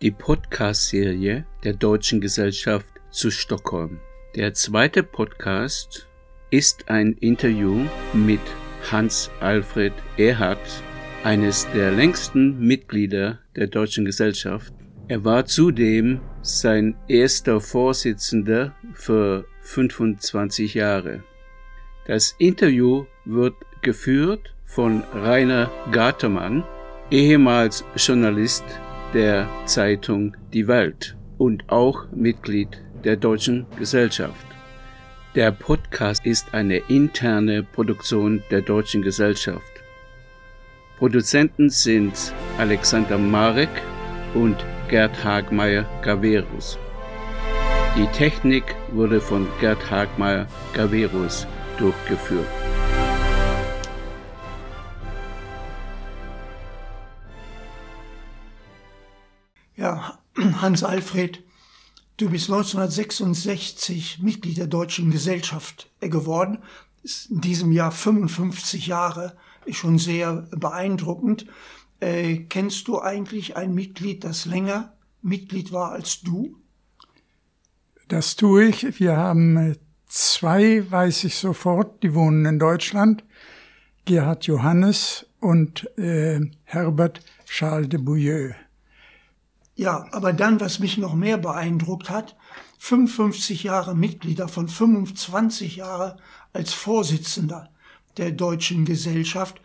die Podcast-Serie der Deutschen Gesellschaft zu Stockholm. Der zweite Podcast ist ein Interview mit Hans-Alfred Erhardt, eines der längsten Mitglieder der Deutschen Gesellschaft. Er war zudem sein erster Vorsitzender für 25 Jahre. Das Interview wird geführt von Rainer Gartemann, ehemals Journalist der Zeitung Die Welt und auch Mitglied der Deutschen Gesellschaft. Der Podcast ist eine interne Produktion der Deutschen Gesellschaft. Produzenten sind Alexander Marek und Gerd Hagmeier Gaverus. Die Technik wurde von Gerd Hagmeier Gaverus durchgeführt. Ja, Hans Alfred, du bist 1966 Mitglied der Deutschen Gesellschaft geworden. Ist in diesem Jahr 55 Jahre, ist schon sehr beeindruckend. Äh, kennst du eigentlich ein Mitglied, das länger Mitglied war als du? Das tue ich. Wir haben äh, zwei, weiß ich sofort, die wohnen in Deutschland. Gerhard Johannes und äh, Herbert Charles de Bouilleux. Ja, aber dann, was mich noch mehr beeindruckt hat, 55 Jahre Mitglieder von 25 Jahre als Vorsitzender der Deutschen Gesellschaft.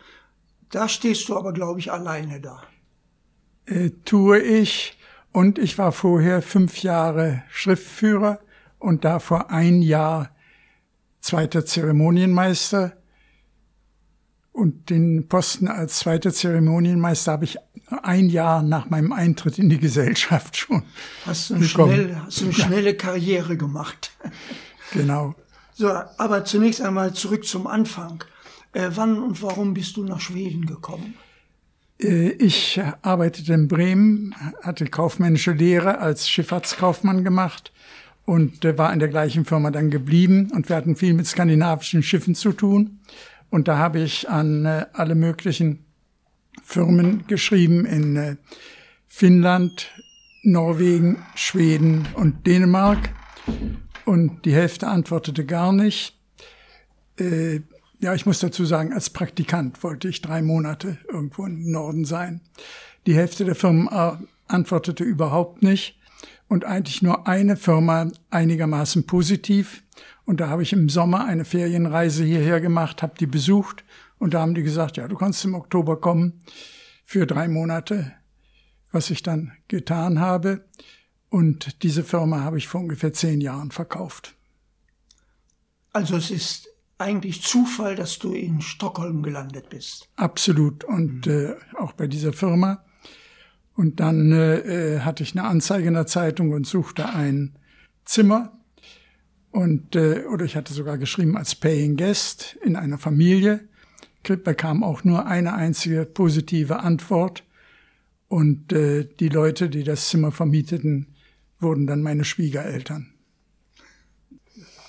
Da stehst du aber, glaube ich, alleine da. Äh, tue ich. Und ich war vorher fünf Jahre Schriftführer und davor ein Jahr zweiter Zeremonienmeister. Und den Posten als zweiter Zeremonienmeister habe ich ein Jahr nach meinem Eintritt in die Gesellschaft schon. Hast du eine, schnell, hast du eine schnelle Karriere gemacht. Genau. So, aber zunächst einmal zurück zum Anfang. Äh, wann und warum bist du nach Schweden gekommen? Äh, ich arbeitete in Bremen, hatte kaufmännische Lehre als Schifffahrtskaufmann gemacht und äh, war in der gleichen Firma dann geblieben und wir hatten viel mit skandinavischen Schiffen zu tun. Und da habe ich an äh, alle möglichen Firmen geschrieben in äh, Finnland, Norwegen, Schweden und Dänemark. Und die Hälfte antwortete gar nicht. Äh, ja, ich muss dazu sagen, als Praktikant wollte ich drei Monate irgendwo im Norden sein. Die Hälfte der Firmen äh, antwortete überhaupt nicht und eigentlich nur eine Firma einigermaßen positiv. Und da habe ich im Sommer eine Ferienreise hierher gemacht, habe die besucht und da haben die gesagt, ja, du kannst im Oktober kommen für drei Monate, was ich dann getan habe. Und diese Firma habe ich vor ungefähr zehn Jahren verkauft. Also es ist eigentlich Zufall, dass du in Stockholm gelandet bist. Absolut. Und mhm. äh, auch bei dieser Firma. Und dann äh, hatte ich eine Anzeige in der Zeitung und suchte ein Zimmer. Und äh, oder ich hatte sogar geschrieben als Paying Guest in einer Familie bekam auch nur eine einzige positive Antwort. Und äh, die Leute, die das Zimmer vermieteten, wurden dann meine Schwiegereltern.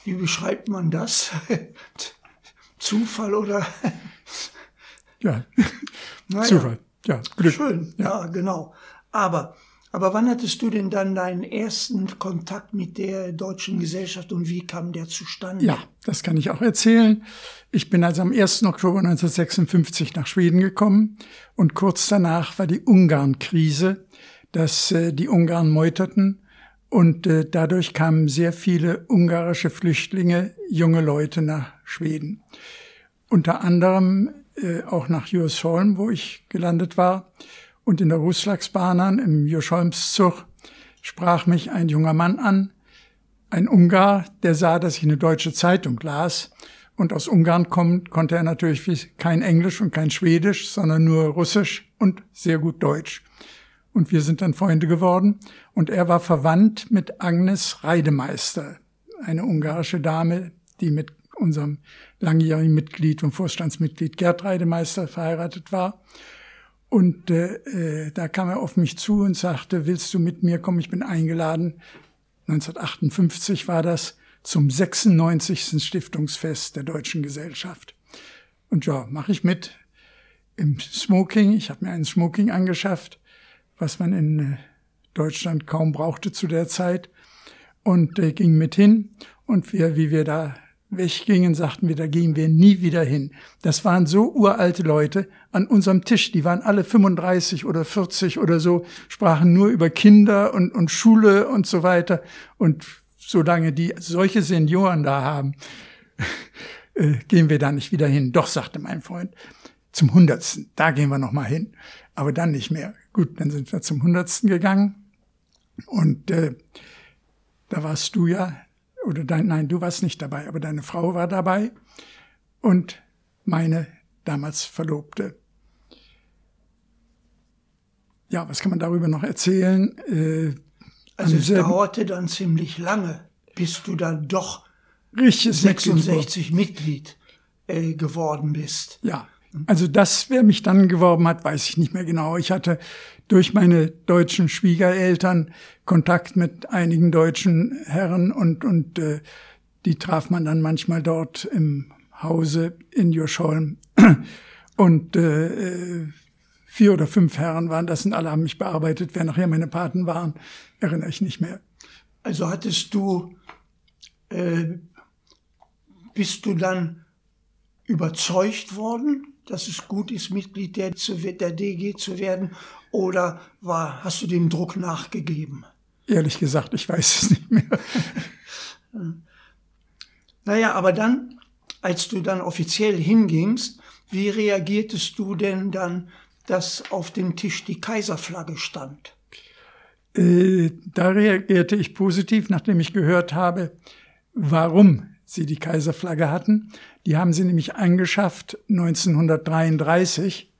Wie beschreibt man das? Zufall oder? ja, naja. Zufall. Ja, Glück. Schön, ja. ja, genau. Aber aber wann hattest du denn dann deinen ersten Kontakt mit der deutschen Gesellschaft und wie kam der zustande? Ja, das kann ich auch erzählen. Ich bin also am 1. Oktober 1956 nach Schweden gekommen und kurz danach war die Ungarn-Krise, dass äh, die Ungarn meuterten und äh, dadurch kamen sehr viele ungarische Flüchtlinge, junge Leute nach Schweden. Unter anderem äh, auch nach Djursholm, wo ich gelandet war und in der Ruslagsbahnan im Joscholmszug sprach mich ein junger Mann an, ein Ungar, der sah, dass ich eine deutsche Zeitung las. Und aus Ungarn kommt, konnte er natürlich kein Englisch und kein Schwedisch, sondern nur Russisch und sehr gut Deutsch. Und wir sind dann Freunde geworden. Und er war verwandt mit Agnes Reidemeister, eine ungarische Dame, die mit unserem langjährigen Mitglied und Vorstandsmitglied Gerd Reidemeister verheiratet war. Und äh, äh, da kam er auf mich zu und sagte, willst du mit mir kommen? Ich bin eingeladen. 1958 war das zum 96. Stiftungsfest der Deutschen Gesellschaft. Und ja, mache ich mit im Smoking. Ich habe mir einen Smoking angeschafft, was man in äh, Deutschland kaum brauchte zu der Zeit und äh, ging mit hin. Und wir, wie wir da weggingen, sagten wir, da gehen wir nie wieder hin. Das waren so uralte Leute an unserem Tisch, die waren alle 35 oder 40 oder so, sprachen nur über Kinder und, und Schule und so weiter. Und solange die solche Senioren da haben, äh, gehen wir da nicht wieder hin. Doch, sagte mein Freund, zum Hundertsten, da gehen wir noch mal hin. Aber dann nicht mehr. Gut, dann sind wir zum Hundertsten gegangen. Und äh, da warst du ja oder dein, nein, du warst nicht dabei, aber deine Frau war dabei und meine damals Verlobte. Ja, was kann man darüber noch erzählen? Äh, also es dauerte dann ziemlich lange, bis du dann doch Richtig 66 Mitglied äh, geworden bist. Ja, also das, wer mich dann geworben hat, weiß ich nicht mehr genau. Ich hatte durch meine deutschen Schwiegereltern Kontakt mit einigen deutschen Herren und, und äh, die traf man dann manchmal dort im Hause in Joscholm. Und äh, vier oder fünf Herren waren das und alle haben mich bearbeitet. Wer nachher meine Paten waren, erinnere ich nicht mehr. Also hattest du, äh, bist du dann überzeugt worden dass es gut ist, Mitglied der, der DG zu werden? Oder war, hast du dem Druck nachgegeben? Ehrlich gesagt, ich weiß es nicht mehr. naja, aber dann, als du dann offiziell hingingst, wie reagiertest du denn dann, dass auf dem Tisch die Kaiserflagge stand? Äh, da reagierte ich positiv, nachdem ich gehört habe, warum sie die Kaiserflagge hatten. Die haben sie nämlich angeschafft 1933,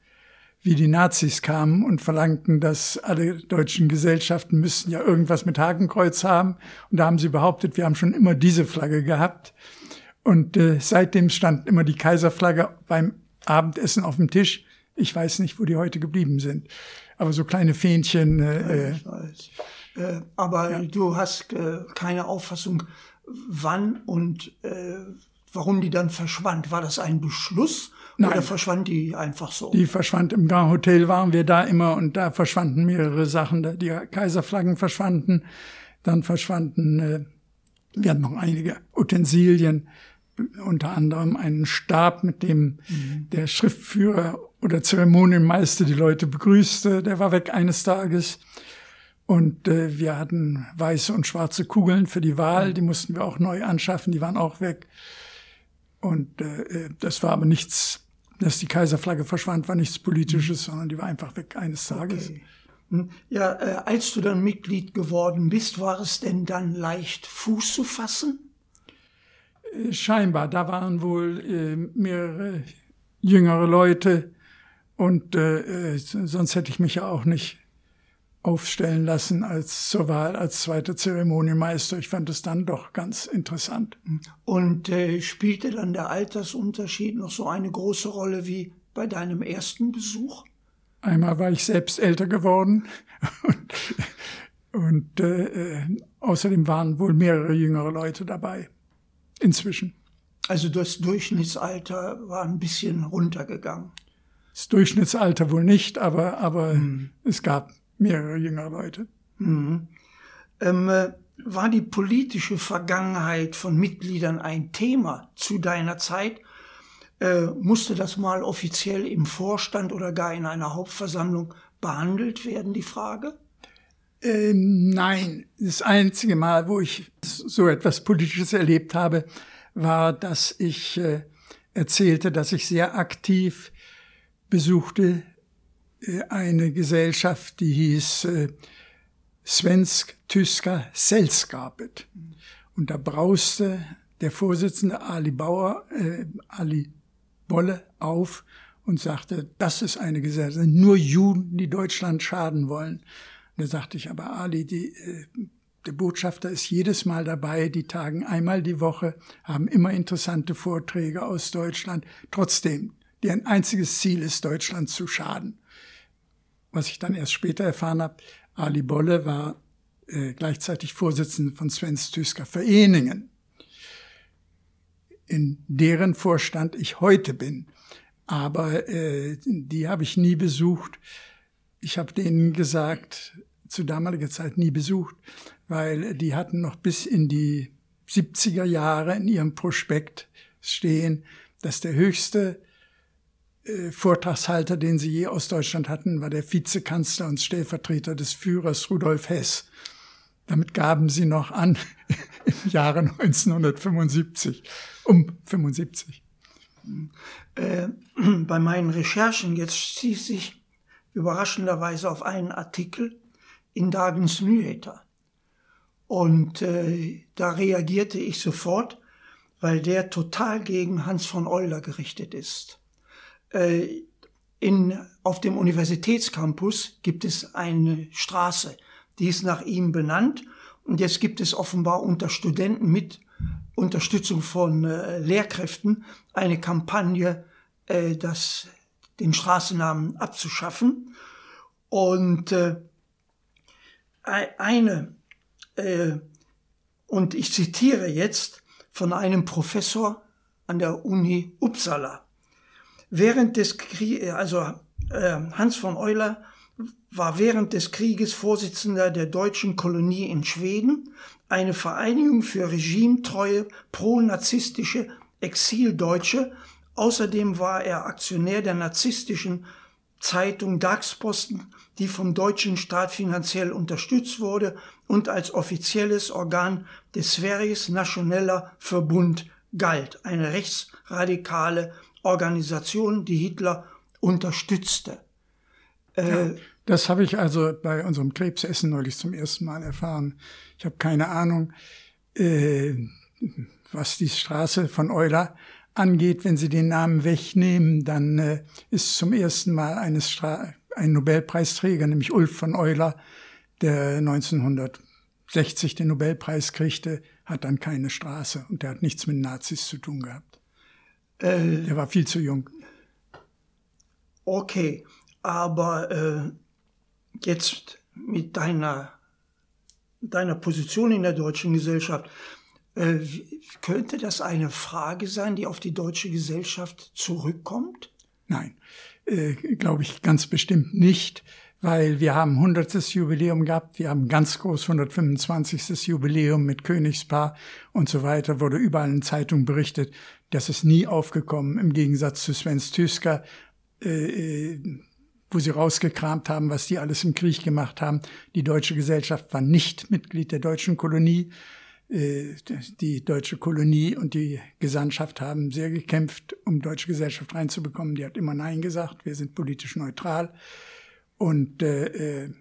wie die Nazis kamen und verlangten, dass alle deutschen Gesellschaften müssten ja irgendwas mit Hakenkreuz haben. Und da haben sie behauptet, wir haben schon immer diese Flagge gehabt. Und äh, seitdem stand immer die Kaiserflagge beim Abendessen auf dem Tisch. Ich weiß nicht, wo die heute geblieben sind. Aber so kleine Fähnchen. Äh, ja, ich weiß. Äh, aber ja. du hast äh, keine Auffassung, wann und äh, warum die dann verschwand. War das ein Beschluss Nein. oder verschwand die einfach so? Die verschwand im Grand Hotel, waren wir da immer und da verschwanden mehrere Sachen. Die Kaiserflaggen verschwanden, dann verschwanden, äh, wir hatten noch einige Utensilien, unter anderem einen Stab, mit dem mhm. der Schriftführer oder Zeremonienmeister die Leute begrüßte, der war weg eines Tages. Und äh, wir hatten weiße und schwarze Kugeln für die Wahl, die mussten wir auch neu anschaffen, die waren auch weg. Und äh, das war aber nichts, dass die Kaiserflagge verschwand, war nichts Politisches, mhm. sondern die war einfach weg eines Tages. Okay. Hm. Ja, äh, als du dann Mitglied geworden bist, war es denn dann leicht, Fuß zu fassen? Äh, scheinbar, da waren wohl äh, mehrere jüngere Leute und äh, äh sonst hätte ich mich ja auch nicht aufstellen lassen als zur Wahl als zweiter Zeremonienmeister. Ich fand es dann doch ganz interessant. Und äh, spielte dann der Altersunterschied noch so eine große Rolle wie bei deinem ersten Besuch? Einmal war ich selbst älter geworden und, und äh, äh, außerdem waren wohl mehrere jüngere Leute dabei. Inzwischen. Also das Durchschnittsalter war ein bisschen runtergegangen. Das Durchschnittsalter wohl nicht, aber, aber hm. es gab mehrere jüngere Leute. Mhm. Ähm, äh, war die politische Vergangenheit von Mitgliedern ein Thema zu deiner Zeit? Äh, musste das mal offiziell im Vorstand oder gar in einer Hauptversammlung behandelt werden, die Frage? Ähm, nein, das einzige Mal, wo ich so etwas Politisches erlebt habe, war, dass ich äh, erzählte, dass ich sehr aktiv besuchte eine Gesellschaft, die hieß äh, Svensk-Tysker Sällskapet. Und da brauste der Vorsitzende Ali Bauer, äh, Ali Bolle auf und sagte, das ist eine Gesellschaft, nur Juden, die Deutschland schaden wollen. Und da sagte ich, aber Ali, die, äh, der Botschafter ist jedes Mal dabei, die tagen einmal die Woche, haben immer interessante Vorträge aus Deutschland. Trotzdem, deren einziges Ziel ist, Deutschland zu schaden was ich dann erst später erfahren habe, Ali Bolle war äh, gleichzeitig Vorsitzender von Svens Tysker Vereningen, in deren Vorstand ich heute bin. Aber äh, die habe ich nie besucht. Ich habe denen gesagt, zu damaliger Zeit nie besucht, weil die hatten noch bis in die 70er Jahre in ihrem Prospekt stehen, dass der höchste Vortragshalter, den sie je aus Deutschland hatten, war der Vizekanzler und Stellvertreter des Führers Rudolf Hess. Damit gaben sie noch an im Jahre 1975, um 75. Äh, bei meinen Recherchen jetzt stieß ich überraschenderweise auf einen Artikel in Dagens Nyheter. Und äh, da reagierte ich sofort, weil der total gegen Hans von Euler gerichtet ist. Äh, in, auf dem Universitätscampus gibt es eine Straße, die ist nach ihm benannt. Und jetzt gibt es offenbar unter Studenten mit Unterstützung von äh, Lehrkräften eine Kampagne, äh, das, den Straßennamen abzuschaffen. Und äh, eine, äh, und ich zitiere jetzt von einem Professor an der Uni Uppsala. Während des Krieges, also äh, Hans von Euler war während des Krieges Vorsitzender der deutschen Kolonie in Schweden, eine Vereinigung für regimetreue, pro-narzisstische Exildeutsche. Außerdem war er Aktionär der narzisstischen Zeitung Dagsposten, die vom deutschen Staat finanziell unterstützt wurde und als offizielles Organ des Sveriges Nationeller Verbund galt, eine rechtsradikale Organisation, die Hitler unterstützte. Äh, ja, das habe ich also bei unserem Krebsessen neulich zum ersten Mal erfahren. Ich habe keine Ahnung, äh, was die Straße von Euler angeht, wenn Sie den Namen wegnehmen, dann äh, ist zum ersten Mal eines Stra ein Nobelpreisträger, nämlich Ulf von Euler, der 1960 den Nobelpreis kriegte, hat dann keine Straße und der hat nichts mit Nazis zu tun gehabt. Äh, der war viel zu jung. Okay, aber äh, jetzt mit deiner, deiner Position in der deutschen Gesellschaft, äh, könnte das eine Frage sein, die auf die deutsche Gesellschaft zurückkommt? Nein, äh, glaube ich ganz bestimmt nicht, weil wir haben 100. Jubiläum gehabt, wir haben ganz groß 125. Jubiläum mit Königspaar und so weiter, wurde überall in Zeitungen berichtet, das ist nie aufgekommen, im Gegensatz zu Sven Tüsker, äh, äh, wo sie rausgekramt haben, was die alles im Krieg gemacht haben. Die deutsche Gesellschaft war nicht Mitglied der deutschen Kolonie. Äh, die deutsche Kolonie und die Gesandtschaft haben sehr gekämpft, um deutsche Gesellschaft reinzubekommen. Die hat immer Nein gesagt. Wir sind politisch neutral. Und äh, äh,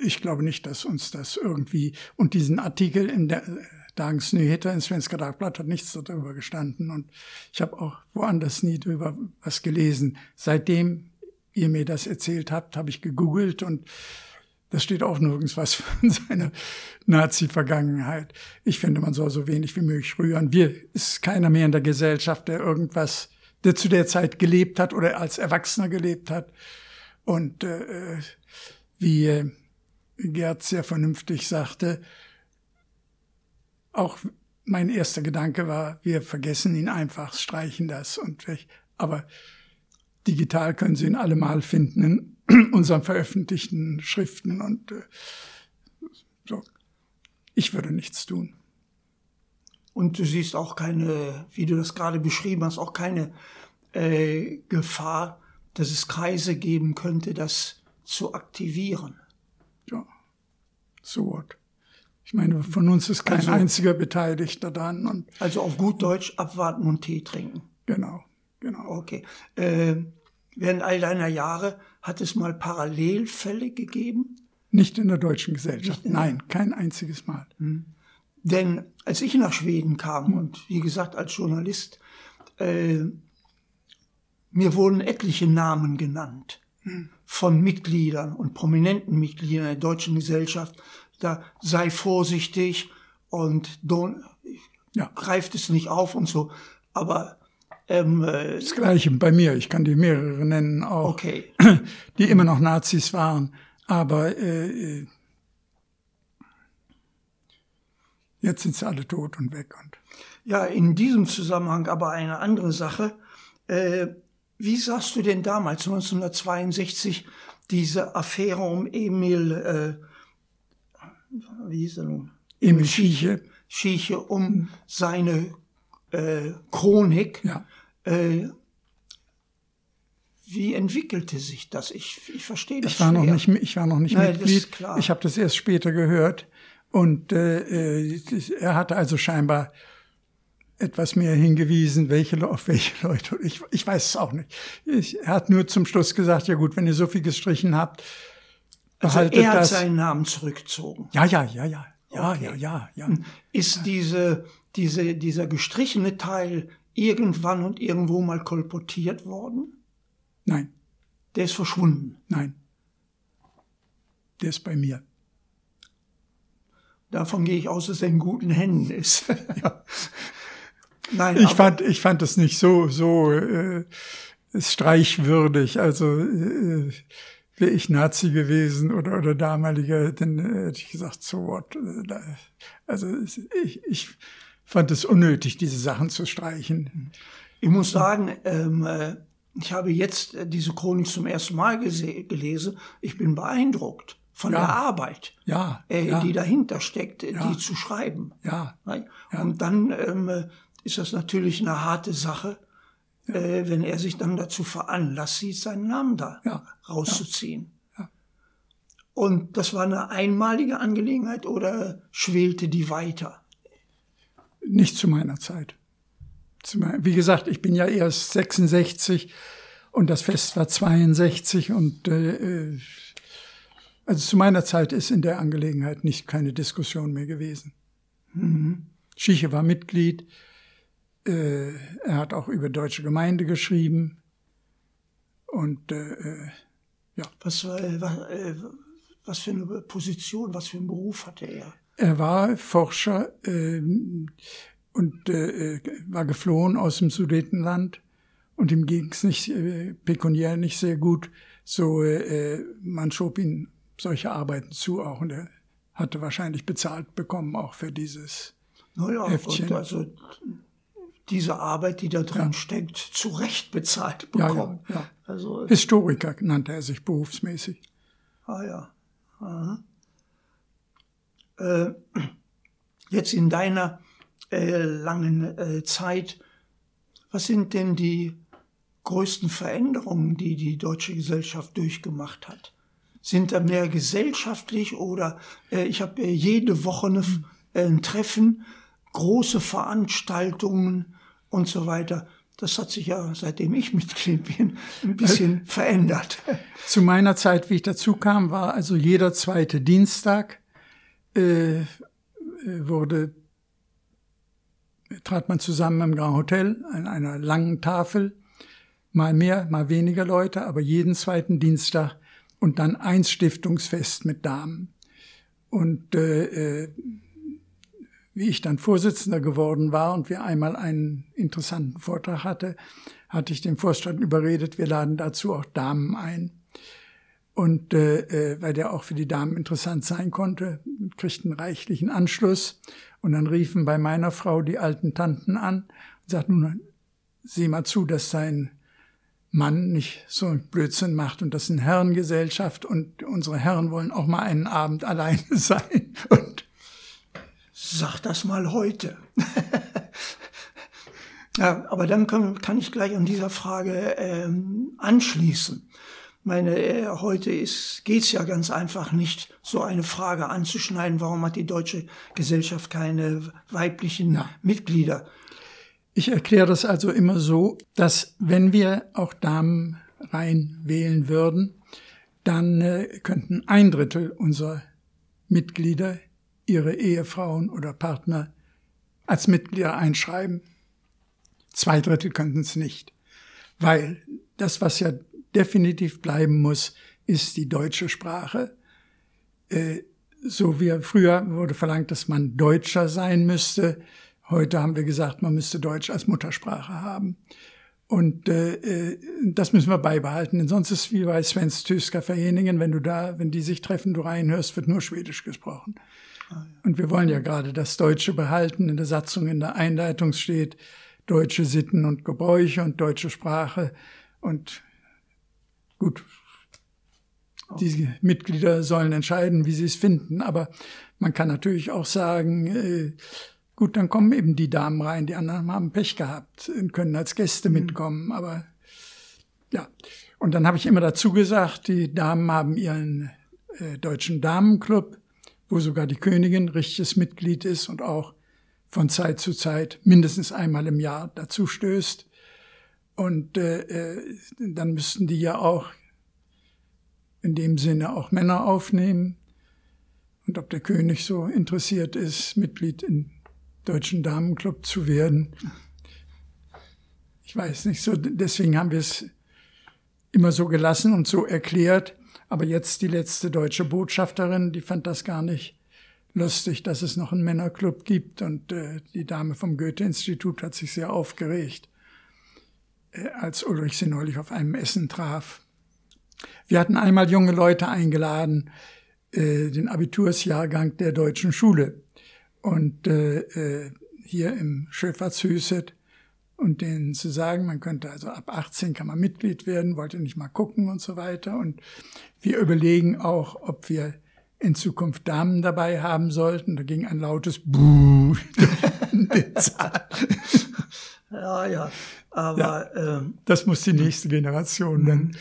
ich glaube nicht, dass uns das irgendwie und diesen Artikel in der Dagens Nyheter in Svenska Dagblatt hat nichts darüber gestanden und ich habe auch woanders nie darüber was gelesen. Seitdem ihr mir das erzählt habt, habe ich gegoogelt und das steht auch nirgends was von seiner Nazi-Vergangenheit. Ich finde, man soll so wenig wie möglich rühren. Wir ist keiner mehr in der Gesellschaft, der irgendwas, der zu der Zeit gelebt hat oder als Erwachsener gelebt hat. Und äh, wie Gerd sehr vernünftig sagte, auch mein erster Gedanke war, wir vergessen ihn einfach, streichen das und aber digital können Sie ihn allemal finden unseren veröffentlichten Schriften und äh, so. Ich würde nichts tun. Und du siehst auch keine, wie du das gerade beschrieben hast, auch keine äh, Gefahr, dass es Kreise geben könnte, das zu aktivieren. Ja, so what. Ich meine, von uns ist kein also, einziger Beteiligter dran. Und also auf gut Deutsch abwarten und Tee trinken. Genau, genau. Okay. Äh, während all deiner Jahre hat es mal Parallelfälle gegeben? Nicht in der deutschen Gesellschaft. Nein, kein einziges Mal. Hm. Denn als ich nach Schweden kam hm. und wie gesagt als Journalist, äh, mir wurden etliche Namen genannt hm. von Mitgliedern und prominenten Mitgliedern der deutschen Gesellschaft. Da sei vorsichtig und ja. greift es nicht auf und so. Aber ähm, äh, das Gleiche bei mir. Ich kann dir mehrere nennen auch, okay. die immer noch Nazis waren. Aber äh, äh, jetzt sind sie alle tot und weg. Und ja, in diesem Zusammenhang aber eine andere Sache. Äh, wie sahst du denn damals, 1962, diese Affäre um Emil, äh, wie hieß er nun? Emil Schieche. Schieche um seine äh, Chronik. Ja. Äh, wie entwickelte sich das? Ich, ich verstehe das ich war schwer. noch nicht, ich war noch nicht Nein, Mitglied. Ich habe das erst später gehört. Und äh, äh, er hatte also scheinbar etwas mehr hingewiesen, welche, auf welche Leute. Ich, ich weiß es auch nicht. Ich, er hat nur zum Schluss gesagt, ja gut, wenn ihr so viel gestrichen habt, also behaltet er hat das. seinen Namen zurückgezogen. ja, ja, ja, ja. Ja, Okay. ja, ja, ja. Ist diese, diese, dieser gestrichene Teil irgendwann und irgendwo mal kolportiert worden? Nein, Der ist verschwunden. nein. Der ist bei mir. Davon gehe ich aus, dass er in guten Händen ist. Nein, Ich fand, ich fand es nicht so, so äh, streichwürdig. Also äh, wäre ich Nazi gewesen oder oder damaliger, dann äh, hätte ich gesagt, so what. äh, Also ich, ich fand es unnötig, diese Sachen zu streichen. ich muss sagen, ähm, äh, ich habe jetzt diese Chronik zum ersten Mal gelesen. Ich bin beeindruckt von Ja. der Arbeit, Ja, äh, ja, die dahinter steckt, die zu schreiben. ja? Und dann ähm, äh, ist das natürlich eine harte Sache, äh, wenn er sich dann dazu veranlasst sieht, seinen Namen da Ja. rauszuziehen. Ja. Und das war eine einmalige Angelegenheit oder schwelte die weiter? nicht zu meiner Zeit. Wie gesagt, ich bin ja erst 66 und das Fest war 62 und äh, äh, also zu meiner Zeit ist in der Angelegenheit nicht keine Diskussion mehr gewesen. Schieche war Mitglied. Äh, er hat auch über deutsche Gemeinde geschrieben. Und äh, äh, Was, äh, was, äh, was für eine Position, was für einen Beruf hatte er? er war Forscher ähm, und äh, äh, war geflohen aus dem Sudetenland und ihm ging es nicht äh, pekuniär nicht sehr gut. So äh, äh, man schob ihm solche Arbeiten zu auch und er hatte wahrscheinlich bezahlt bekommen auch für dieses. Naja, Heftchen. und also diese Arbeit, die da drin steckt, zu Recht bezahlt Ja, bekommen. ja, ja. Also, Historiker nannte er sich berufsmäßig. ah ja. Aha. Äh, jetzt in deiner äh, langen äh, Zeit, was sind denn die größten Veränderungen, die die deutsche Gesellschaft durchgemacht hat? Sind da mehr gesellschaftlich oder äh, ich habe äh, jede Woche eine, äh, ein Treffen, große Veranstaltungen und so weiter. Das hat sich ja, seitdem ich Mitglied bin, ein bisschen verändert. Zu meiner Zeit, wie ich dazu kam, war also jeder zweite Dienstag äh, äh, wurde trat man zusammen im Grand Hotel an einer langen Tafel, mal mehr, mal weniger Leute, aber jeden zweiten Dienstag und dann ein Stiftungsfest mit Damen. Und äh, äh, wie ich dann Vorsitzender geworden war und wir einmal einen interessanten Vortrag hatte, hatte ich den Vorstand überredet, wir laden dazu auch Damen ein. Und äh, äh, weil der auch für die Damen interessant sein konnte, kriegten reichlichen Anschluss. Und dann riefen bei meiner Frau die alten Tanten an und sagten, nun sieh mal zu, dass dein Mann nicht so einen Blödsinn macht und das ist eine Herrengesellschaft und unsere Herren wollen auch mal einen Abend alleine sein. Und Sag das mal heute. ja, aber dann kann, kann ich gleich an dieser Frage ähm, anschließen. Meine, äh, heute ist, geht's ja ganz einfach nicht, so eine Frage anzuschneiden, warum hat die deutsche Gesellschaft keine weiblichen Ja. Mitglieder? Ich erkläre das also immer so, dass wenn wir auch Damen rein wählen würden, dann äh, könnten ein Drittel unserer Mitglieder ihre Ehefrauen oder Partner als Mitglieder einschreiben. Zwei Drittel könnten es nicht, weil das, was ja definitiv bleiben muss, ist die deutsche Sprache. Äh, so wie früher wurde verlangt, dass man Deutscher sein müsste. Heute haben wir gesagt, man müsste Deutsch als Muttersprache haben. Und äh, äh, das müssen wir beibehalten. Denn sonst ist wie bei Svens Tyska Verjeningen, wenn du da, wenn die sich treffen, du reinhörst, wird nur Schwedisch gesprochen. Und wir wollen ja gerade das Deutsche behalten. In der Satzung, in der Einleitung steht deutsche Sitten und Gebräuche und deutsche Sprache. Und gut, Die Mitglieder sollen entscheiden, wie sie es finden. Aber man kann natürlich auch sagen, äh, gut, dann kommen eben die Damen rein, die anderen haben Pech gehabt und können als Gäste mhm. mitkommen. Aber ja, und dann habe ich immer dazu gesagt, die Damen haben ihren äh, deutschen Damenclub, wo sogar die Königin richtiges Mitglied ist und auch von Zeit zu Zeit mindestens einmal im Jahr dazu stößt. Und äh, äh, dann müssten die ja auch in dem Sinne auch Männer aufnehmen. Und ob der König so interessiert ist, Mitglied im Deutschen Damenclub zu werden, ich weiß nicht so. Deswegen haben wir es immer so gelassen und so erklärt. Aber jetzt die letzte deutsche Botschafterin, die fand das gar nicht lustig, dass es noch einen Männerclub gibt. Und äh, die Dame vom Goethe-Institut hat sich sehr aufgeregt, äh, als Ulrich sie neulich auf einem Essen traf. Wir hatten einmal junge Leute eingeladen, äh, den Abitursjahrgang der deutschen Schule. Und äh, äh, hier im Schöpfertshüset und denen zu sagen, man könnte also ab 18 kann man Mitglied werden, wollte nicht mal gucken und so weiter. Und wir überlegen auch, ob wir in Zukunft Damen dabei haben sollten. Da ging ein lautes Buh. Ja, ja. Aber ja, ähm, das muss die nächste Generation dann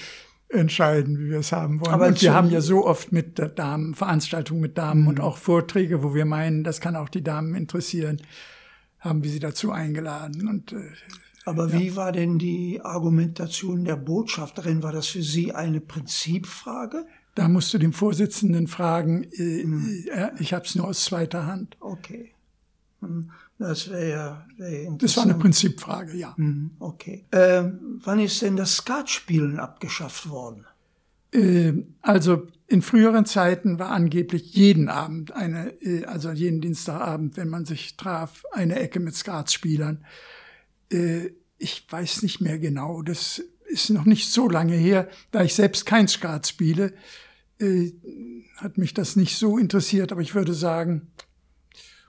entscheiden, wie wir es haben wollen. Aber und wir haben ja so oft mit der Damen, Veranstaltungen mit Damen mhm. und auch Vorträge, wo wir meinen, das kann auch die Damen interessieren haben wir sie dazu eingeladen. Und, äh, Aber ja. wie war denn die Argumentation der Botschafterin? War das für Sie eine Prinzipfrage? Da musst du dem Vorsitzenden fragen. Äh, hm. ich habe es nur aus zweiter Hand. Okay. Hm. Das wäre ja wär Das war eine Prinzipfrage, ja. Hm, okay. Ähm, wann ist denn das Skatspielen abgeschafft worden? Äh, also in früheren Zeiten war angeblich jeden Abend eine, äh, also jeden Dienstagabend, wenn man sich traf, eine Ecke mit Skatsspielern. Äh, ich weiß nicht mehr genau. Das ist noch nicht so lange her. Da ich selbst kein Skat spiele, hat mich das nicht so interessiert. Aber ich würde sagen,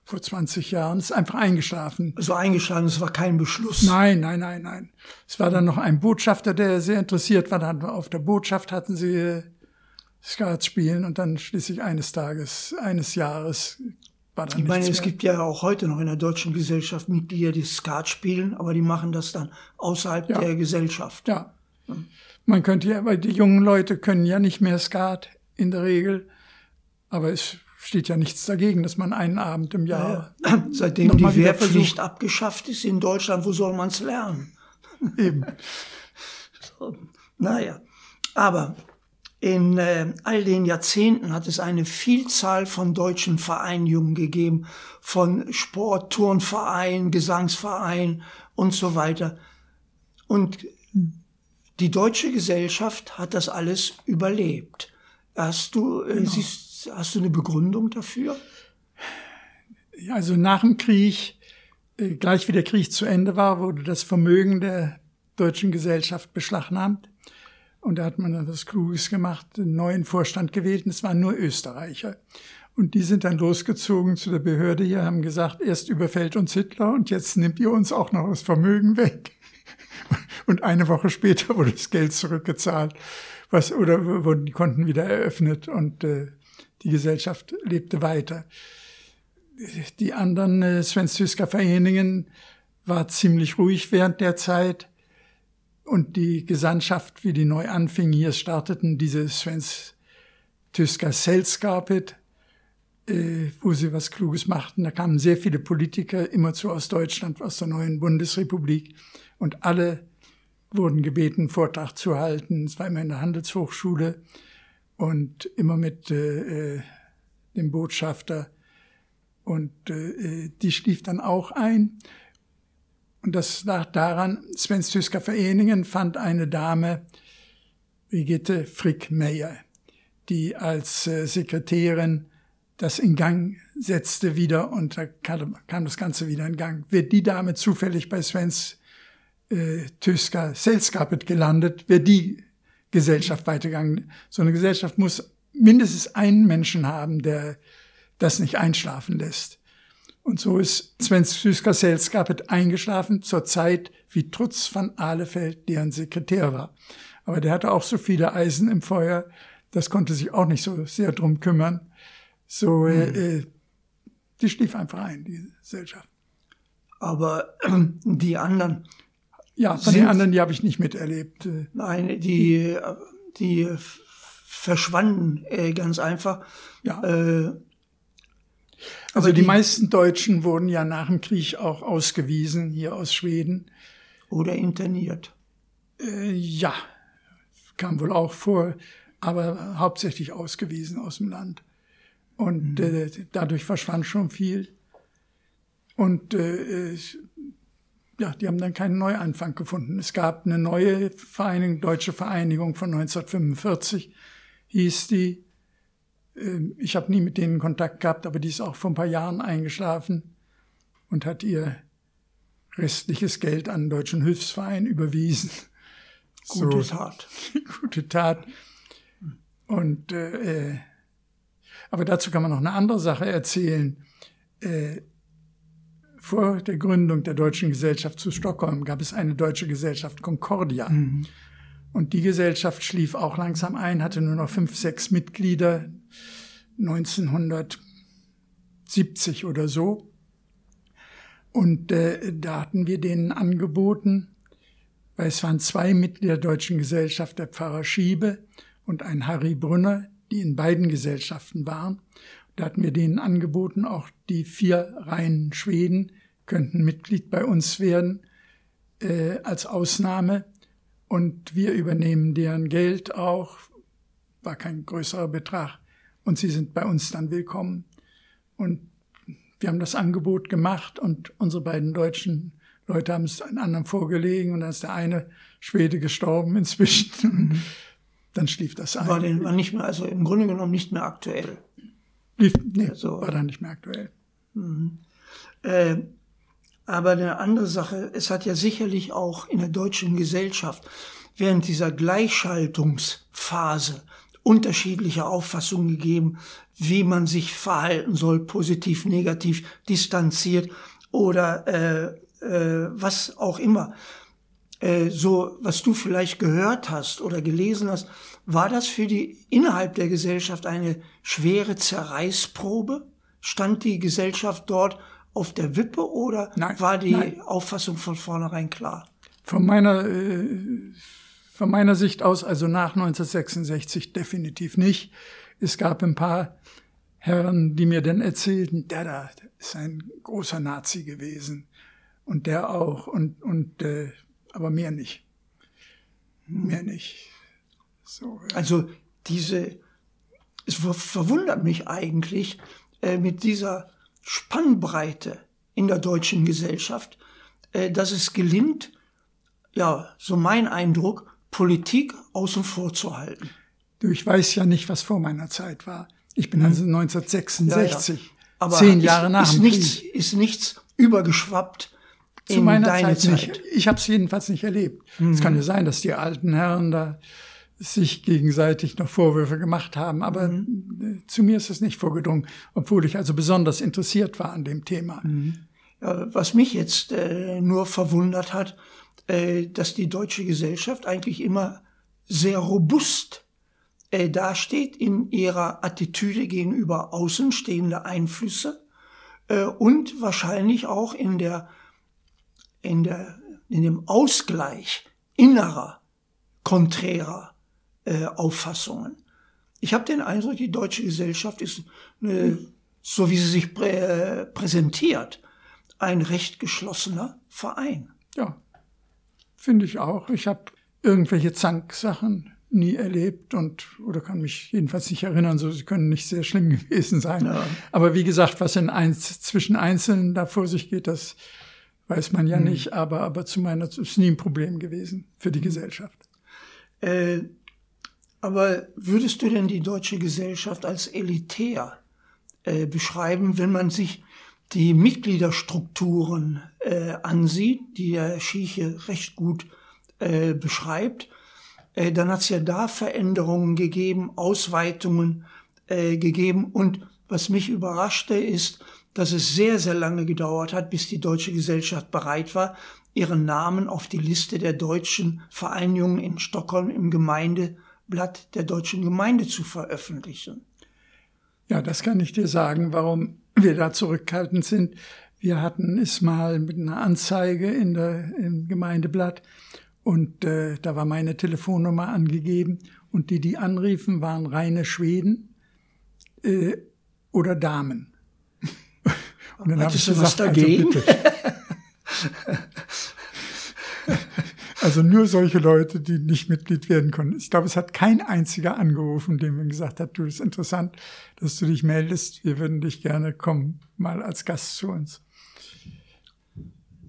vor 20 Jahren, ist einfach eingeschlafen. So eingeschlafen, es war kein Beschluss. Nein, nein, nein, nein. Es war dann noch ein Botschafter, der sehr interessiert war. Dann auf der Botschaft hatten sie äh, Skat spielen und dann schließlich eines Tages, eines Jahres war dann Ich meine, es gibt ja auch heute noch in der deutschen Gesellschaft Mitglieder, die Skat spielen, aber die machen das dann außerhalb ja. der Gesellschaft. Ja. Man könnte ja, weil die jungen Leute können ja nicht mehr Skat in der Regel, aber es steht ja nichts dagegen, dass man einen Abend im Jahr. Ja, Seitdem die Wehrpflicht abgeschafft ist in Deutschland, wo soll man es lernen? Eben. so, naja, aber in äh, all den Jahrzehnten hat es eine Vielzahl von deutschen Vereinigungen gegeben, von Sport, Turnverein, Gesangsverein und so weiter. Und die deutsche Gesellschaft hat das alles überlebt. Hast du, äh, genau. siehst, Hast du eine Begründung dafür? Also nach dem Krieg, äh, gleich wie der Krieg zu Ende war, wurde das Vermögen der deutschen Gesellschaft beschlagnahmt. Und da hat man dann was Kluges gemacht, einen neuen Vorstand gewählt, und es waren nur Österreicher. Und die sind dann losgezogen zu der Behörde hier, haben gesagt, erst überfällt uns Hitler und jetzt nimmt ihr uns auch noch das Vermögen weg. Und eine Woche später wurde das Geld zurückgezahlt, was oder wurden die Konten wieder eröffnet und äh, die Gesellschaft lebte weiter. Die anderen äh, Svensk-Tysker Vereinigen war ziemlich ruhig während der Zeit. Und die Gesandtschaft, wie die neu anfing, hier starteten diese Svensk-Tysker Selskapet, äh, wo sie was Kluges machten. Da kamen sehr viele Politiker, immerzu aus Deutschland, aus der neuen Bundesrepublik. Und alle wurden gebeten, Vortrag zu halten. Es war immer in der Handelshochschule und immer mit äh, äh, dem Botschafter. Und äh, die schlief dann auch ein. Und das lag daran, Sven's Tysker Vereningen fand eine Dame, Brigitte Frick-Meyer, die als äh, Sekretärin das in Gang setzte wieder und da kam, kam, das Ganze wieder in Gang. Wird die Dame zufällig bei Svens äh, Tysker Selskapet gelandet, wäre die Gesellschaft weitergegangen. So eine Gesellschaft muss mindestens einen Menschen haben, der das nicht einschlafen lässt. Und so ist Sven Süsker Selskapet eingeschlafen zur Zeit, wie Trutz van Ahlefeld deren Sekretär war. Aber der hatte auch so viele Eisen im Feuer, das konnte sich auch nicht so sehr drum kümmern. So, mhm. äh, die schlief einfach ein, die Gesellschaft. Aber äh, die anderen. Ja, von den anderen, die habe ich nicht miterlebt. Nein, die, die verschwanden äh, ganz einfach. Ja. Äh, also die, die, meisten Deutschen wurden ja nach dem Krieg auch ausgewiesen hier aus Schweden. Oder interniert. Äh, ja, kam wohl auch vor, aber hauptsächlich ausgewiesen aus dem Land. Und mhm. äh, dadurch verschwand schon viel. Und äh, ja, die haben dann keinen Neuanfang gefunden. Es gab eine neue Vereinigung, Deutsche Vereinigung von 1945, hieß die. Ähm, ich habe nie mit denen Kontakt gehabt, aber die ist auch vor ein paar Jahren eingeschlafen und hat ihr restliches Geld an den Deutschen Hilfsverein überwiesen. Gute so, Tat. Gute Tat. Und äh, äh, aber dazu kann man noch eine andere Sache erzählen. Äh, vor der Gründung der Deutschen Gesellschaft zu Stockholm gab es eine deutsche Gesellschaft Concordia. Mhm. Und die Gesellschaft schlief auch langsam ein, hatte nur noch fünf, sechs Mitglieder, 1970 oder so. Und äh, da hatten wir denen angeboten, weil es waren zwei Mitglieder der Deutschen Gesellschaft, der Pfarrer Schiebe und ein Harry Brünner, die in beiden Gesellschaften waren. Da hatten wir denen angeboten, auch die vier reinen Schweden könnten Mitglied bei uns werden äh, als Ausnahme und wir übernehmen deren Geld auch, war kein größerer Betrag und sie sind bei uns dann willkommen. Und wir haben das Angebot gemacht und unsere beiden deutschen Leute haben es einen anderen vorgelegen und dann ist der eine Schwede gestorben inzwischen. Mhm. Dann schlief das ein. War, den, war nicht mehr, also im Grunde genommen nicht mehr aktuell. Lief, nee, also, war dann nicht mehr aktuell. Mhm. Äh, aber eine andere Sache, es hat ja sicherlich auch in der deutschen Gesellschaft während dieser Gleichschaltungsphase unterschiedliche Auffassungen gegeben, wie man sich verhalten soll, positiv, negativ, distanziert oder äh, äh, was auch immer. Äh, so, was du vielleicht gehört hast oder gelesen hast, war das für die innerhalb der Gesellschaft eine schwere Zerreißprobe? Stand die Gesellschaft dort auf der Wippe oder nein, war die nein. Auffassung von vornherein klar? Von meiner, äh, von meiner Sicht aus, also nach 1966 definitiv nicht. Es gab ein paar Herren, die mir dann erzählten, der da ist ein großer Nazi gewesen und der auch und und äh, aber mehr nicht, mehr nicht. So, ja. Also diese, es verwundert mich eigentlich äh, mit dieser Spannbreite in der deutschen Gesellschaft, äh, dass es gelingt, ja, so mein Eindruck, Politik außen vor zu halten. Du, ich weiß ja nicht, was vor meiner Zeit war. Ich bin also 1966, hm. ja, ja. Aber zehn Jahre ist, nach ist nichts, ist nichts übergeschwappt zu meiner Zeit, Zeit, nicht. Ich habe es jedenfalls nicht erlebt. Mhm. Es kann ja sein, dass die alten Herren da sich gegenseitig noch Vorwürfe gemacht haben. Aber mhm. zu mir ist es nicht vorgedrungen, obwohl ich also besonders interessiert war an dem Thema. Mhm. Ja, was mich jetzt äh, nur verwundert hat, äh, dass die deutsche Gesellschaft eigentlich immer sehr robust äh, dasteht in ihrer Attitüde gegenüber außenstehende Einflüsse äh, und wahrscheinlich auch in der in der in dem Ausgleich innerer konträrer äh, Auffassungen. Ich habe den Eindruck, die deutsche Gesellschaft ist, eine, so wie sie sich prä präsentiert, ein recht geschlossener Verein. Ja, finde ich auch. Ich habe irgendwelche Zanksachen nie erlebt und oder kann mich jedenfalls nicht erinnern, so sie können nicht sehr schlimm gewesen sein. Ja. Aber wie gesagt, was in eins, zwischen Einzelnen da vor sich geht, das weiß man ja hm. nicht. Aber aber zu meiner ist nie ein Problem gewesen für die Gesellschaft. Äh, aber würdest du denn die deutsche Gesellschaft als elitär äh, beschreiben, wenn man sich die Mitgliederstrukturen äh, ansieht, die der Schieche recht gut äh, beschreibt, äh, dann hat es ja da Veränderungen gegeben, Ausweitungen äh, gegeben. Und was mich überraschte, ist, dass es sehr, sehr lange gedauert hat, bis die deutsche Gesellschaft bereit war, ihren Namen auf die Liste der deutschen Vereinigungen in Stockholm im Gemeinde Blatt der deutschen Gemeinde zu veröffentlichen. Ja, das kann ich dir sagen, warum wir da zurückhaltend sind. Wir hatten es mal mit einer Anzeige in der, im Gemeindeblatt und äh, da war meine Telefonnummer angegeben und die, die anriefen, waren reine Schweden äh, oder Damen. Und dann habe ich gesagt, was also dagegen? Also, also nur solche Leute, die nicht Mitglied werden konnten. Ich glaube, es hat kein einziger angerufen, dem man gesagt hat, du ist interessant, dass du dich meldest. Wir würden dich gerne kommen, mal als Gast zu uns.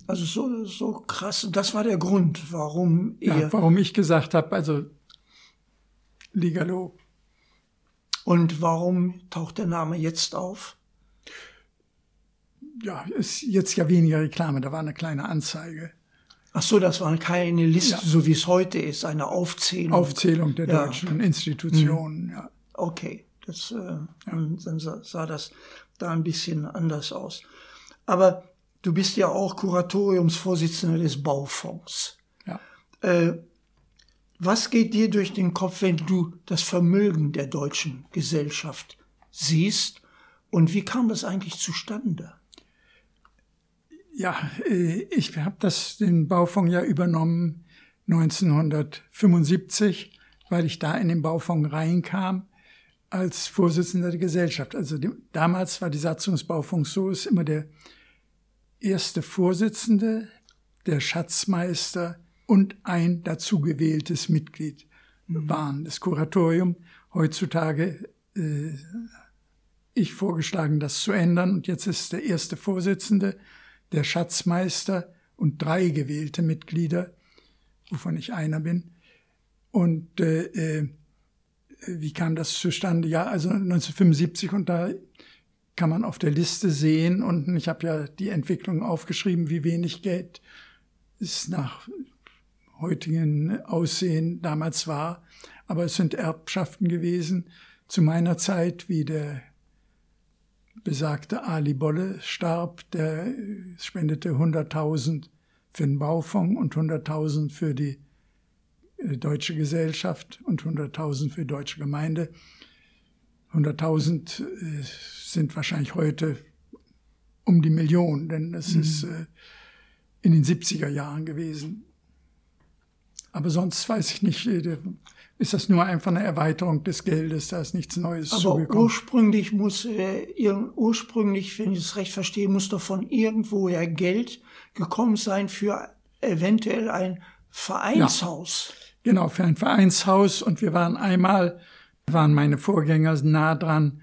Also so, so krass. Das war der Grund, warum ihr. Ja, warum ich gesagt habe, also Ligalo. Und warum taucht der Name jetzt auf? Ja, ist jetzt ja weniger Reklame, da war eine kleine Anzeige. Ach so, das war keine Liste, ja. so wie es heute ist, eine Aufzählung. Aufzählung der ja. deutschen Institutionen, mhm. ja. Okay, das, äh, ja. dann sah das da ein bisschen anders aus. Aber du bist ja auch Kuratoriumsvorsitzender des Baufonds. Ja. Äh, was geht dir durch den Kopf, wenn du das Vermögen der deutschen Gesellschaft siehst? Und wie kam das eigentlich zustande? Ja, äh, ich habe das den Baufonds ja übernommen 1975, weil ich da in den Baufonds reinkam als Vorsitzender der Gesellschaft. Also die, damals war die Satzungsbaufonds so, ist immer der erste Vorsitzende, der Schatzmeister, und ein dazu gewähltes Mitglied waren. Das Kuratorium heutzutage äh, ich vorgeschlagen, das zu ändern. Und jetzt ist der erste Vorsitzende, der Schatzmeister und drei gewählte Mitglieder, wovon ich einer bin. Und äh, äh, wie kam das zustande? Ja, also 1975 und da kann man auf der Liste sehen und ich habe ja die Entwicklung aufgeschrieben, wie wenig Geld es nach heutigen Aussehen damals war. Aber es sind Erbschaften gewesen zu meiner Zeit, wie der besagte Ali Bolle starb, der spendete 100.000 für den Baufonds und 100.000 für die äh, deutsche Gesellschaft und 100.000 für die deutsche Gemeinde. 100.000 äh, sind wahrscheinlich heute um die Million, denn es mhm. ist äh, in den 70er Jahren gewesen. Aber sonst weiß ich nicht, äh, ist das nur einfach eine Erweiterung des Geldes, da ist nichts Neues Aber zugekommen. ursprünglich muss, äh, ursprünglich, wenn ich es recht verstehe, muss doch von irgendwoher Geld gekommen sein für eventuell ein Vereinshaus. Ja, genau, für ein Vereinshaus. Und wir waren einmal, waren meine Vorgänger nah dran,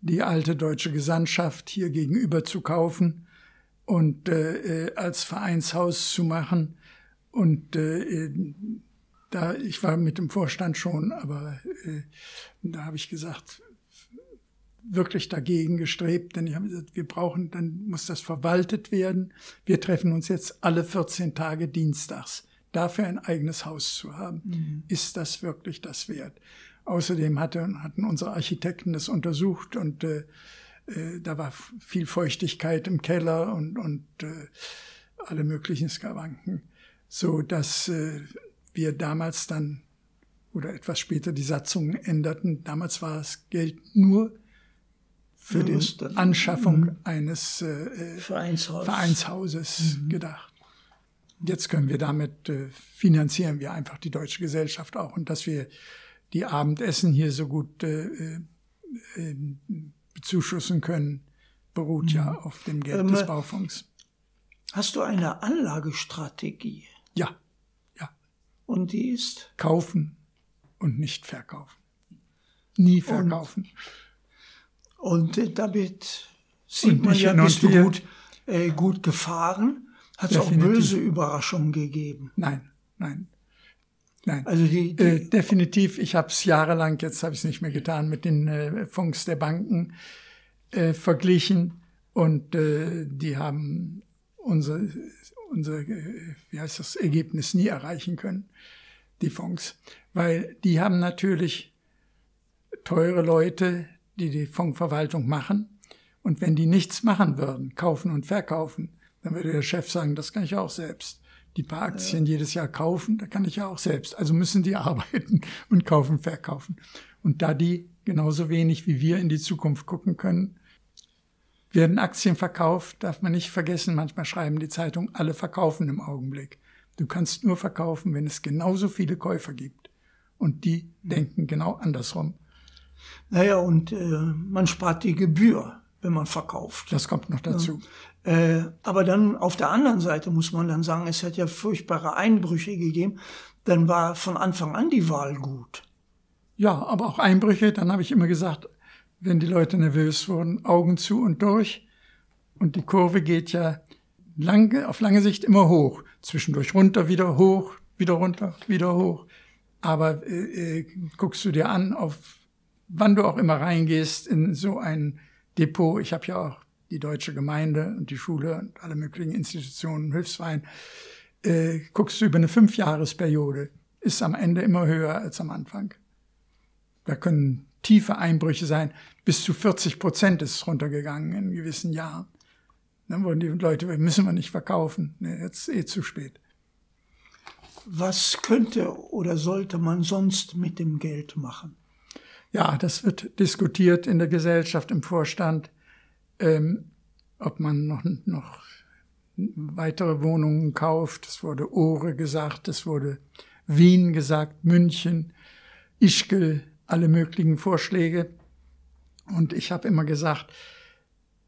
die alte deutsche Gesandtschaft hier gegenüber zu kaufen und äh, äh als Vereinshaus zu machen. Und äh, da ich war mit dem Vorstand schon, aber äh, da habe ich gesagt, wirklich dagegen gestrebt, denn ich habe gesagt, wir brauchen, dann muss das verwaltet werden. Wir treffen uns jetzt alle 14 Tage dienstags. Dafür ein eigenes Haus zu haben, mhm. ist das wirklich das wert? Außerdem hatte, hatten unsere Architekten das untersucht und äh, äh, da war viel Feuchtigkeit im Keller und, und äh, alle möglichen Skavanken so dass äh, wir damals dann oder etwas später die Satzungen änderten. Damals war das Geld nur für die Anschaffung mhm. eines äh, äh, Vereinshaus. Vereinshauses mhm. gedacht. Jetzt können wir damit äh, finanzieren wir einfach die deutsche Gesellschaft auch und dass wir die Abendessen hier so gut äh, äh, äh bezuschussen können, beruht mhm. ja auf dem Geld ähm, des Baufonds. Hast du eine Anlagestrategie? Ja, ja. Und die ist? Kaufen und nicht verkaufen. Nie verkaufen. Und, und damit sieht und man ja, bist du gut, äh, gut gefahren. Hat es auch böse Überraschungen gegeben? Nein, nein. Nein, also die, die äh, definitiv. Ich habe es jahrelang, jetzt habe ich es nicht mehr getan, mit den äh, Fonds der Banken äh, verglichen und äh, die haben unsere unser, wie heißt das, Ergebnis nie erreichen können, die Fonds. Weil die haben natürlich teure Leute, die die Fondsverwaltung machen. Und wenn die nichts machen würden, kaufen und verkaufen, dann würde der Chef sagen, das kann ich auch selbst. die paar Aktien ja. jedes Jahr kaufen, da kann ich ja auch selbst. Also müssen die arbeiten und kaufen, verkaufen. Und da die genauso wenig wie wir in die Zukunft gucken können, werden Aktien verkauft, darf man nicht vergessen, manchmal schreiben die Zeitungen, alle verkaufen im Augenblick. Du kannst nur verkaufen, wenn es genauso viele Käufer gibt. Und die denken genau andersrum. Naja, und äh, man spart die Gebühr, wenn man verkauft. Das kommt noch dazu. Äh, aber dann auf der anderen Seite muss man dann sagen, es hat ja furchtbare Einbrüche gegeben. Dann war von Anfang an die Wahl gut. Ja, aber auch Einbrüche. Dann habe ich immer gesagt, wenn die Leute nervös wurden, Augen zu und durch. Und die Kurve geht ja lange, auf lange Sicht immer hoch. Zwischendurch runter, wieder hoch, wieder runter, wieder hoch. Aber äh, äh, guckst du dir an, auf wann du auch immer reingehst in so ein Depot. Ich habe ja auch die deutsche Gemeinde und die Schule und alle möglichen Institutionen, Hilfsverein. Äh, guckst du über eine Fünfjahresperiode, ist am Ende immer höher als am Anfang. Da können tiefe Einbrüche sein. Bis zu 40 Prozent ist es runtergegangen in gewissen Jahren. Dann wurden die Leute, müssen wir nicht verkaufen. Nee, jetzt eh zu spät. Was könnte oder sollte man sonst mit dem Geld machen? Ja, das wird diskutiert in der Gesellschaft, im Vorstand, ähm, ob man noch, noch weitere Wohnungen kauft. Es wurde Ohre gesagt, es wurde Wien gesagt, München, Ischgl, alle möglichen Vorschläge. Und ich habe immer gesagt,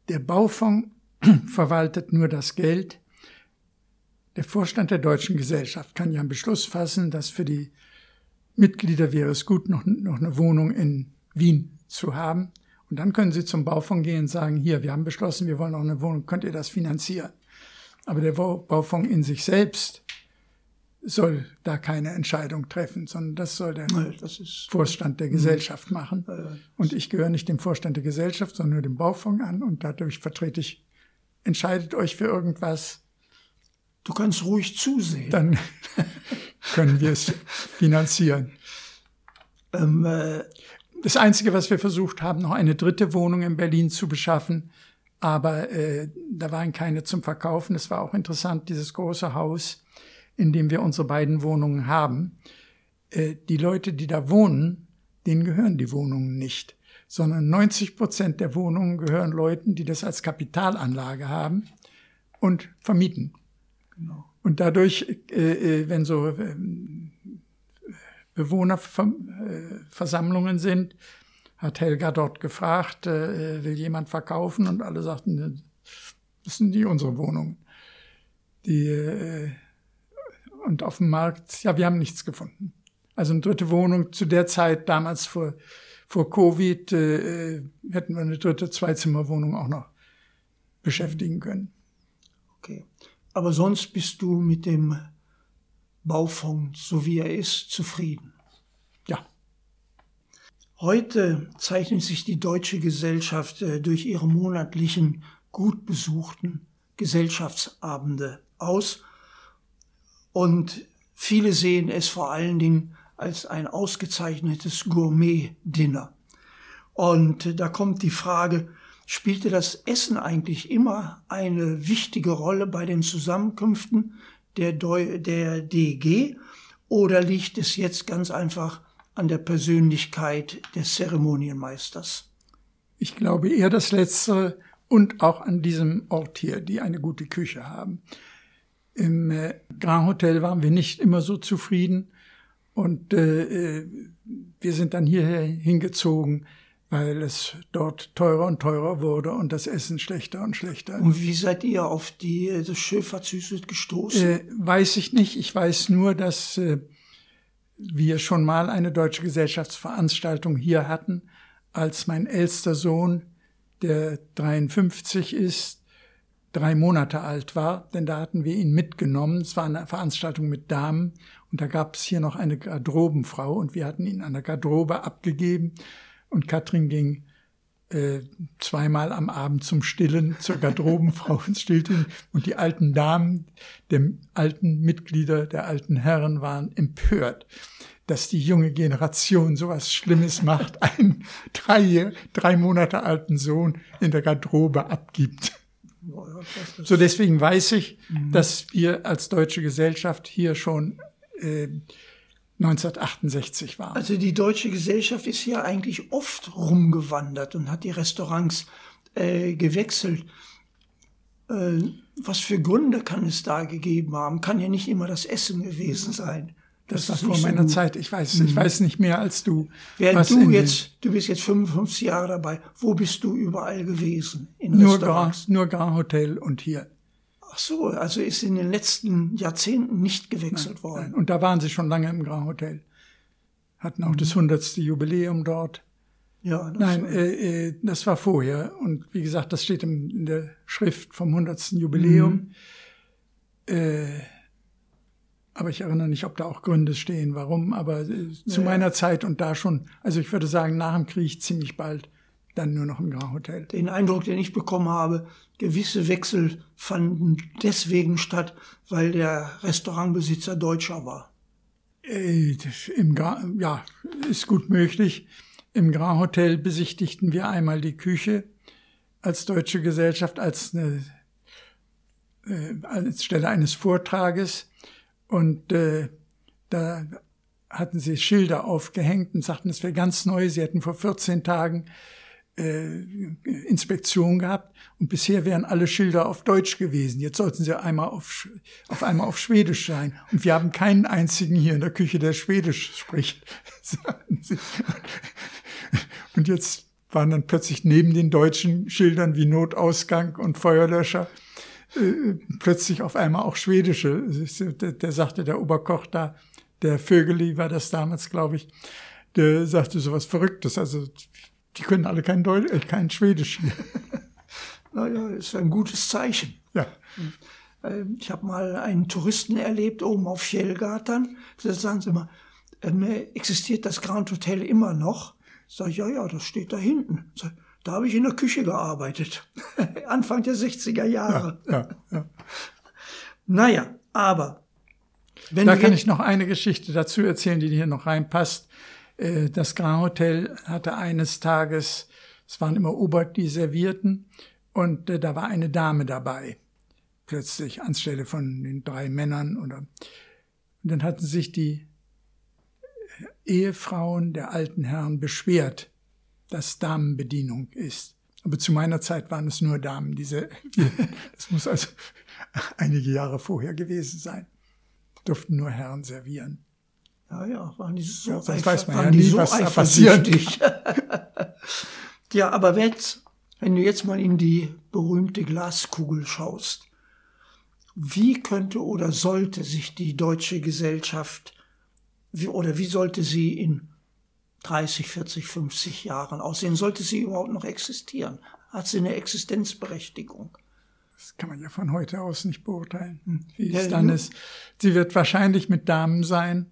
der Baufonds verwaltet nur das Geld. Der Vorstand der Deutschen Gesellschaft kann ja einen Beschluss fassen, dass für die Mitglieder wäre es gut, noch, noch eine Wohnung in Wien zu haben. Und dann können sie zum Baufonds gehen und sagen, hier, wir haben beschlossen, wir wollen noch eine Wohnung, könnt ihr das finanzieren? Aber der Baufonds in sich selbst soll da keine Entscheidung treffen, sondern das soll der das Vorstand der mhm. Gesellschaft machen. Und ich gehöre nicht dem Vorstand der Gesellschaft, sondern nur dem Baufonds an und dadurch vertrete ich, entscheidet euch für irgendwas. Du kannst ruhig zusehen. Dann können wir es finanzieren. Ähm, äh, das Einzige, was wir versucht haben, noch eine dritte Wohnung in Berlin zu beschaffen, aber äh, da waren keine zum Verkaufen. Es war auch interessant, dieses große Haus in dem wir unsere beiden Wohnungen haben, äh, die Leute, die da wohnen, denen gehören die Wohnungen nicht, sondern 90 Prozent der Wohnungen gehören Leuten, die das als Kapitalanlage haben und vermieten. Genau. Und dadurch, äh, äh wenn so äh, Bewohnerversammlungen sind, hat Helga dort gefragt, will jemand verkaufen? Und alle sagten, das sind die unsere Wohnungen. Die und auf dem Markt, ja, wir haben nichts gefunden. Also eine dritte Wohnung zu der Zeit, damals vor, vor Covid, äh, hätten wir eine dritte Zweizimmerwohnung auch noch beschäftigen können. Okay. Aber sonst bist du mit dem Baufonds, so wie er ist, zufrieden? Ja. Heute zeichnet sich die deutsche Gesellschaft äh, durch ihre monatlichen, gut besuchten Gesellschaftsabende aus und viele sehen es vor allen Dingen als ein ausgezeichnetes Gourmet-Dinner. Und da kommt die Frage, spielte das Essen eigentlich immer eine wichtige Rolle bei den Zusammenkünften der, Deu der DG oder liegt es jetzt ganz einfach an der Persönlichkeit des Zeremonienmeisters? Ich glaube eher das Letztere und auch an diesem Ort hier, die eine gute Küche haben. Im äh, Grand Hotel waren wir nicht immer so zufrieden und äh, äh, wir sind dann hierher hingezogen, weil es dort teurer und teurer wurde und das Essen schlechter und schlechter. Und wie seid ihr auf die das Schiffahrtssüße gestoßen? Äh, weiß ich nicht. Ich weiß nur, dass äh, wir schon mal eine deutsche Gesellschaftsveranstaltung hier hatten, als mein ältester Sohn, der 53 ist, drei Monate alt war, denn da hatten wir ihn mitgenommen. Es war eine Veranstaltung mit Damen und da gab es hier noch eine Garderobenfrau und wir hatten ihn an der Garderobe abgegeben und Katrin ging äh, zweimal am Abend zum Stillen zur Garderobenfrau und stillte ihn und die alten Damen, der alten Mitglieder, der alten Herren waren empört dass die junge Generation sowas Schlimmes macht, einen drei, drei Monate alten Sohn in der Garderobe abgibt. So deswegen weiß ich, mhm. dass wir als deutsche Gesellschaft hier schon äh, 1968 waren. Also die deutsche Gesellschaft ist ja eigentlich oft rumgewandert und hat die Restaurants äh, gewechselt. Äh, was für Gründe kann es da gegeben haben? Kann ja nicht immer das Essen gewesen sein. Das, das war vor meiner so Zeit. Ich weiß, ich mhm. weiß nicht mehr als du. Während du jetzt, du bist jetzt 55 Jahre dabei. Wo bist du überall gewesen? In nur Grand, nur Grand Hotel und hier. Ach so, also ist in den letzten Jahrzehnten nicht gewechselt nein, worden. Nein. Und da waren sie schon lange im Grand Hotel. Hatten auch mhm. das hundertste Jubiläum dort. Ja, das Nein, war äh, äh, das war vorher. Und wie gesagt, das steht in der Schrift vom hundertsten Jubiläum. Mhm. Äh, aber ich erinnere nicht, ob da auch Gründe stehen, warum. Aber äh, zu ja. meiner Zeit und da schon, also ich würde sagen, nach dem Krieg ziemlich bald dann nur noch im Grand Hotel. Den Eindruck, den ich bekommen habe, gewisse Wechsel fanden deswegen statt, weil der Restaurantbesitzer Deutscher war. Äh, Im Grand, ja, ist gut möglich. Im Grand Hotel besichtigten wir einmal die Küche als deutsche Gesellschaft, als eine äh, als Stelle eines Vortrages. Und äh, da hatten sie Schilder aufgehängt und sagten, es wäre ganz neu. Sie hätten vor 14 Tagen äh, Inspektion gehabt und bisher wären alle Schilder auf Deutsch gewesen. Jetzt sollten sie einmal auf, auf einmal auf Schwedisch sein. Und wir haben keinen einzigen hier in der Küche, der Schwedisch spricht. Und jetzt waren dann plötzlich neben den deutschen Schildern wie Notausgang und Feuerlöscher äh, plötzlich auf einmal auch schwedische. Der, der sagte, der Oberkoch da, der Vögeli war das damals, glaube ich, der sagte sowas Verrücktes. Also die können alle kein Deutsch, äh, kein Schwedisch naja, ist ein gutes Zeichen. Ja. Ähm, ich habe mal einen Touristen erlebt oben auf Fjellgatan. Da sagen sie mal, ähm, existiert das Grand Hotel immer noch? Sag ich, ja, ja, das steht da hinten. Sag, da habe ich in der Küche gearbeitet. Anfang der 60er Jahre. Ja, ja, ja. Naja, aber. Wenn da kann ich noch eine Geschichte dazu erzählen, die hier noch reinpasst. Äh, das Grand Hotel hatte eines Tages, es waren immer Obert, die servierten, und äh, da war eine Dame dabei, plötzlich anstelle von den drei Männern. Oder, und dann hatten sich die Ehefrauen der alten Herren beschwert, dass Damenbedienung ist. Aber zu meiner Zeit waren es nur Damen, diese, das muss also einige Jahre vorher gewesen sein. Durften nur Herren servieren. Ja, ja, waren die so, ja, das weiß man ja nie, so was da passiert. ja, aber jetzt, wenn du jetzt mal in die berühmte Glaskugel schaust, wie könnte oder sollte sich die deutsche Gesellschaft wie, oder wie sollte sie in 30, 40, 50 Jahren aussehen? Sollte sie überhaupt noch existieren? Hat sie eine Existenzberechtigung? Das kann man ja von heute aus nicht beurteilen, hm. wie ja, es dann ist. Sie wird wahrscheinlich mit Damen sein,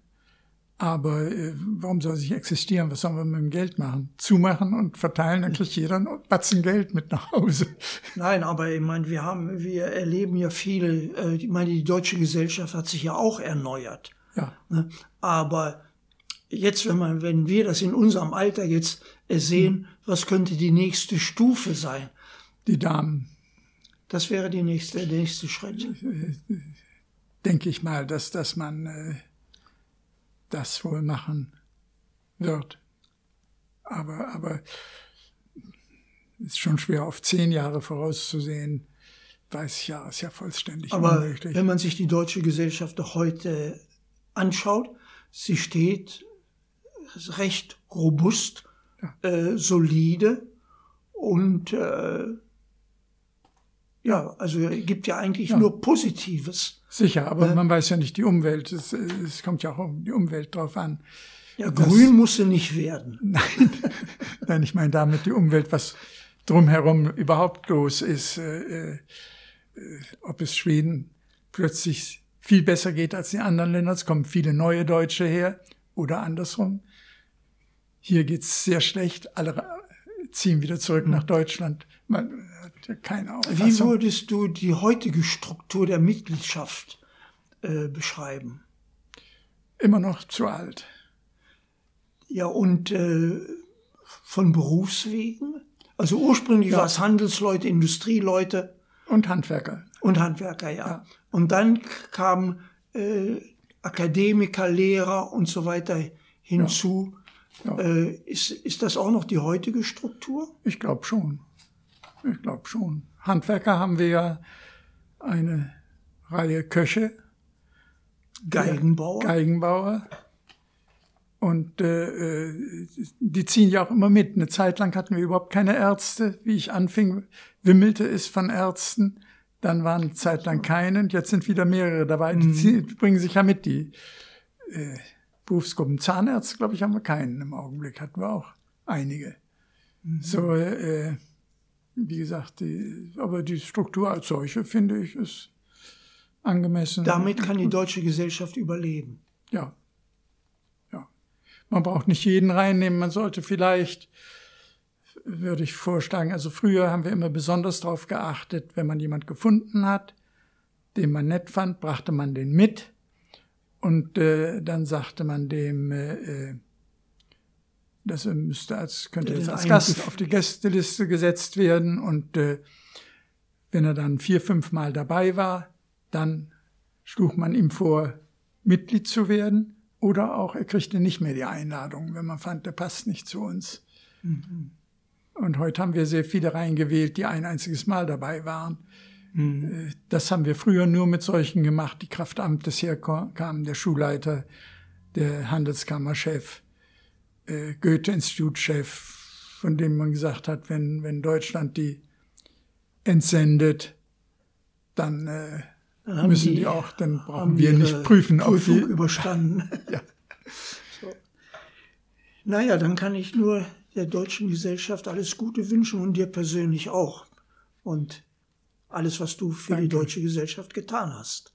aber äh, warum soll sie existieren? Was sollen wir mit dem Geld machen? Zumachen und verteilen, dann kriegt jeder einen Batzen Geld mit nach Hause. Nein, aber ich meine, wir haben, wir erleben ja viele, äh, ich meine, die deutsche Gesellschaft hat sich ja auch erneuert. Ja. Ne? Aber jetzt, wenn man, wenn wir das in unserem Alter jetzt sehen, hm. was könnte die nächste Stufe sein? Die Damen. Das wäre die nächste, der nächste Schritt. Äh, denke ich mal, dass, dass man äh, das wohl machen wird. Aber, aber ist schon schwer auf zehn Jahre vorauszusehen. 30 Jahre ist ja vollständig aber unmöglich. Wenn man sich die deutsche Gesellschaft doch heute anschaut, sie steht recht robust, äh, solide und äh, ja, also gibt ja eigentlich ja. nur Positives. Sicher, aber äh, man weiß ja nicht die Umwelt. Es, es, kommt ja auch um die Umwelt drauf an. Ja, grün muss sie nicht werden. Nein, nein, ich meine damit die Umwelt, was drumherum überhaupt los ist. Äh, äh, ob es Schweden plötzlich viel besser geht als in anderen Ländern. Es kommen viele neue Deutsche her oder andersrum. Hier geht's sehr schlecht. Alle ziehen wieder zurück nach Deutschland. Man hat ja keine Auffassung. Wie würdest du die heutige Struktur der Mitgliedschaft äh, beschreiben? Immer noch zu alt. Ja, und äh, von Berufswegen? Also ursprünglich ja. war es Handelsleute, Industrieleute. Und Handwerker. Und Handwerker, ja. ja. Und dann kamen äh, Akademiker, Lehrer und so weiter hinzu. Ja. Ja. Äh, ist, ist das auch noch die heutige Struktur? Ich glaube schon. Ich glaube schon. Handwerker haben wir ja eine Reihe Köche. Geigenbauer. Geigenbauer. Und äh, äh, die ziehen ja auch immer mit. Eine Zeit lang hatten wir überhaupt keine Ärzte. Wie ich anfing, wimmelte es von Ärzten. Dann waren eine Zeit lang keine und jetzt sind wieder mehrere dabei. Die, mhm. ziehen, bringen sich ja mit. Die äh, Berufsgruppen Zahnärzte, glaube ich, haben wir keinen im Augenblick. Hatten wir auch einige. Mhm. So, äh, wie gesagt, die, aber die Struktur als solche, finde ich, ist angemessen. Damit kann die deutsche Gesellschaft überleben. Ja. Ja. Man braucht nicht jeden reinnehmen. Man sollte vielleicht, würde ich vorschlagen, also früher haben wir immer besonders darauf geachtet, wenn man jemand gefunden hat, den man nett fand, brachte man den mit. Und äh, dann sagte man dem, äh, äh das müsste als, könnte jetzt als Gast auf die Gästeliste gesetzt werden. Und äh, wenn er dann vier, fünf Mal dabei war, dann schlug man ihm vor, Mitglied zu werden. Oder auch, er kriegte nicht mehr die Einladung, wenn man fand, der passt nicht zu uns. Mhm. Und heute haben wir sehr viele reingewählt, die ein einziges Mal dabei waren. Mhm. Äh, das haben wir früher nur mit solchen gemacht, die Kraftamtes herkamen, der Schulleiter, der Handelskammerchef, äh, Goethe-Institutchef, von dem man gesagt hat, wenn, wenn Deutschland die entsendet, dann, äh, dann müssen die, die, auch, dann brauchen wir nicht prüfen, Prüfung ob die überstanden. ja. so. Naja, dann kann ich nur der deutschen Gesellschaft alles Gute wünschen und dir persönlich auch. Und alles, was du für Danke. die deutsche Gesellschaft getan hast.